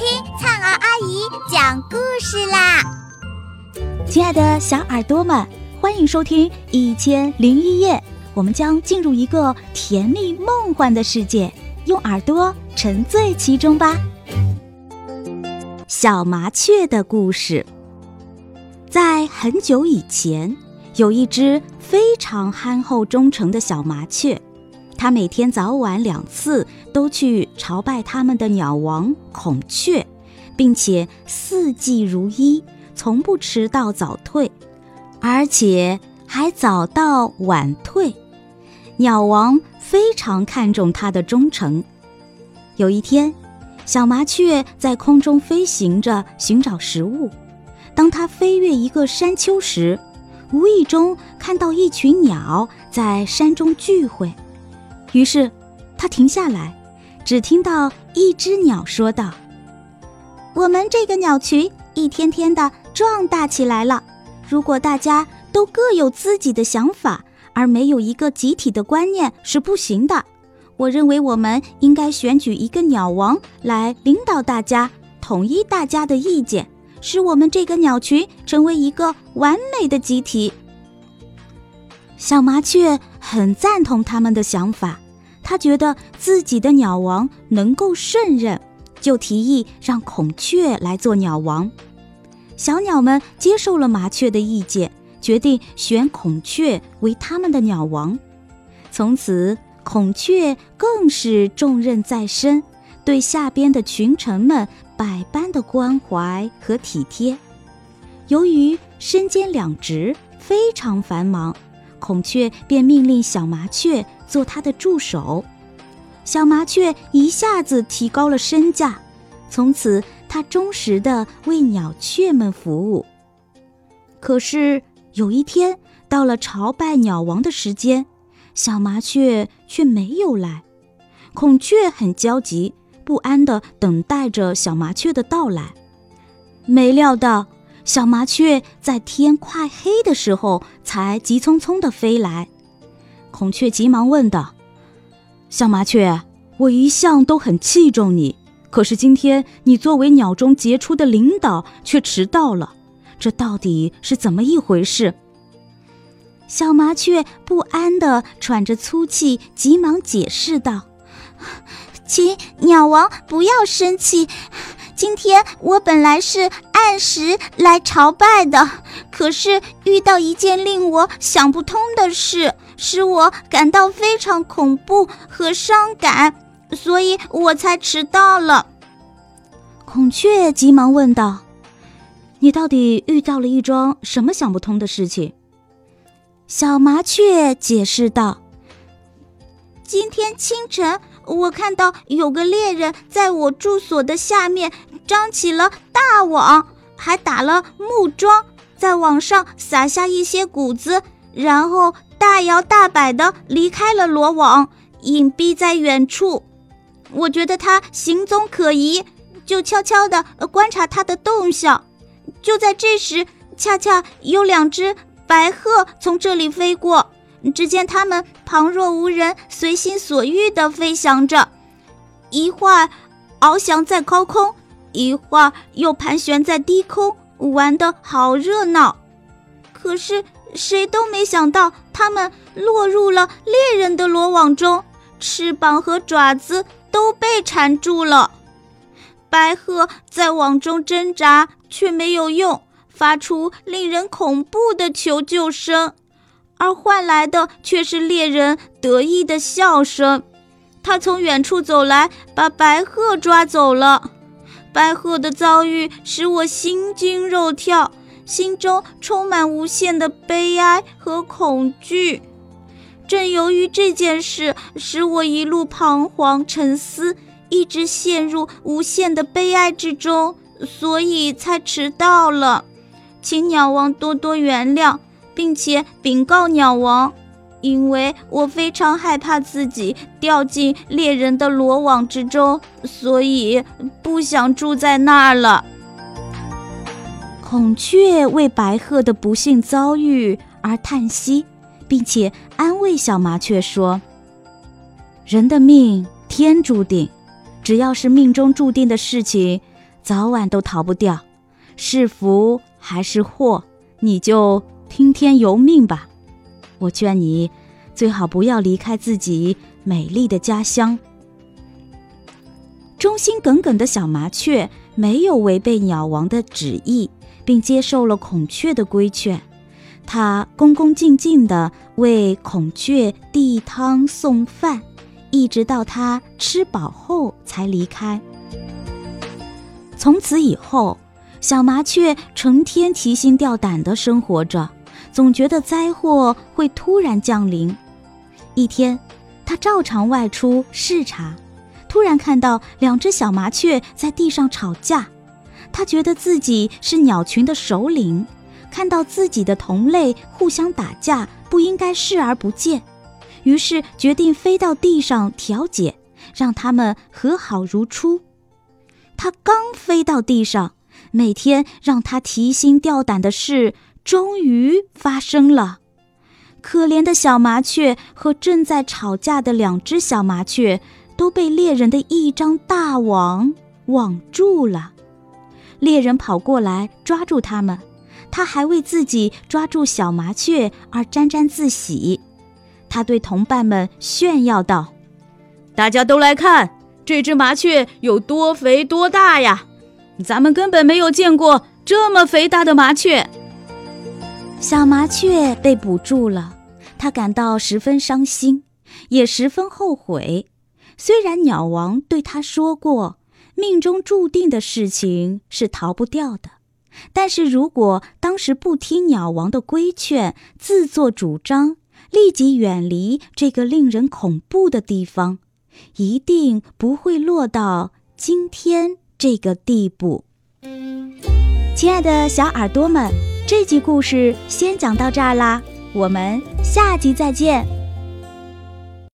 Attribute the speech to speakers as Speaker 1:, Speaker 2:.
Speaker 1: 听灿儿阿姨讲故事啦！
Speaker 2: 亲爱的小耳朵们，欢迎收听《一千零一夜》，我们将进入一个甜蜜梦幻的世界，用耳朵沉醉其中吧。小麻雀的故事，在很久以前，有一只非常憨厚忠诚的小麻雀。他每天早晚两次都去朝拜他们的鸟王孔雀，并且四季如一，从不迟到早退，而且还早到晚退。鸟王非常看重他的忠诚。有一天，小麻雀在空中飞行着寻找食物，当它飞越一个山丘时，无意中看到一群鸟在山中聚会。于是，他停下来，只听到一只鸟说道：“我们这个鸟群一天天的壮大起来了。如果大家都各有自己的想法，而没有一个集体的观念是不行的。我认为我们应该选举一个鸟王来领导大家，统一大家的意见，使我们这个鸟群成为一个完美的集体。”小麻雀很赞同他们的想法，他觉得自己的鸟王能够胜任，就提议让孔雀来做鸟王。小鸟们接受了麻雀的意见，决定选孔雀为他们的鸟王。从此，孔雀更是重任在身，对下边的群臣们百般的关怀和体贴。由于身兼两职，非常繁忙。孔雀便命令小麻雀做他的助手，小麻雀一下子提高了身价，从此它忠实的为鸟雀们服务。可是有一天到了朝拜鸟王的时间，小麻雀却没有来，孔雀很焦急不安的等待着小麻雀的到来，没料到。小麻雀在天快黑的时候才急匆匆地飞来，孔雀急忙问道：“小麻雀，我一向都很器重你，可是今天你作为鸟中杰出的领导却迟到了，这到底是怎么一回事？”小麻雀不安地喘着粗气，急忙解释道：“
Speaker 3: 请鸟王不要生气。”今天我本来是按时来朝拜的，可是遇到一件令我想不通的事，使我感到非常恐怖和伤感，所以我才迟到了。
Speaker 2: 孔雀急忙问道：“你到底遇到了一桩什么想不通的事情？”
Speaker 3: 小麻雀解释道：“今天清晨，我看到有个猎人在我住所的下面。”张起了大网，还打了木桩，在网上撒下一些谷子，然后大摇大摆地离开了罗网，隐蔽在远处。我觉得他行踪可疑，就悄悄地观察他的动向。就在这时，恰恰有两只白鹤从这里飞过，只见它们旁若无人，随心所欲地飞翔着，一会儿翱翔在高空。一会儿又盘旋在低空，玩得好热闹。可是谁都没想到，它们落入了猎人的罗网中，翅膀和爪子都被缠住了。白鹤在网中挣扎，却没有用，发出令人恐怖的求救声，而换来的却是猎人得意的笑声。他从远处走来，把白鹤抓走了。白鹤的遭遇使我心惊肉跳，心中充满无限的悲哀和恐惧。正由于这件事使我一路彷徨沉思，一直陷入无限的悲哀之中，所以才迟到了。请鸟王多多原谅，并且禀告鸟王。因为我非常害怕自己掉进猎人的罗网之中，所以不想住在那儿了。
Speaker 2: 孔雀为白鹤的不幸遭遇而叹息，并且安慰小麻雀说：“人的命天注定，只要是命中注定的事情，早晚都逃不掉，是福还是祸，你就听天由命吧。我劝你，最好不要离开自己美丽的家乡。忠心耿耿的小麻雀没有违背鸟王的旨意，并接受了孔雀的规劝。它恭恭敬敬地为孔雀递汤送饭，一直到它吃饱后才离开。从此以后，小麻雀成天提心吊胆地生活着，总觉得灾祸会突然降临。一天，他照常外出视察。突然看到两只小麻雀在地上吵架，他觉得自己是鸟群的首领，看到自己的同类互相打架，不应该视而不见，于是决定飞到地上调解，让他们和好如初。他刚飞到地上，每天让他提心吊胆的事终于发生了。可怜的小麻雀和正在吵架的两只小麻雀。都被猎人的一张大网网住了，猎人跑过来抓住他们，他还为自己抓住小麻雀而沾沾自喜。他对同伴们炫耀道：“大家都来看，这只麻雀有多肥多大呀！咱们根本没有见过这么肥大的麻雀。”小麻雀被捕住了，它感到十分伤心，也十分后悔。虽然鸟王对他说过，命中注定的事情是逃不掉的，但是如果当时不听鸟王的规劝，自作主张，立即远离这个令人恐怖的地方，一定不会落到今天这个地步。亲爱的小耳朵们，这集故事先讲到这儿啦，我们下集再见。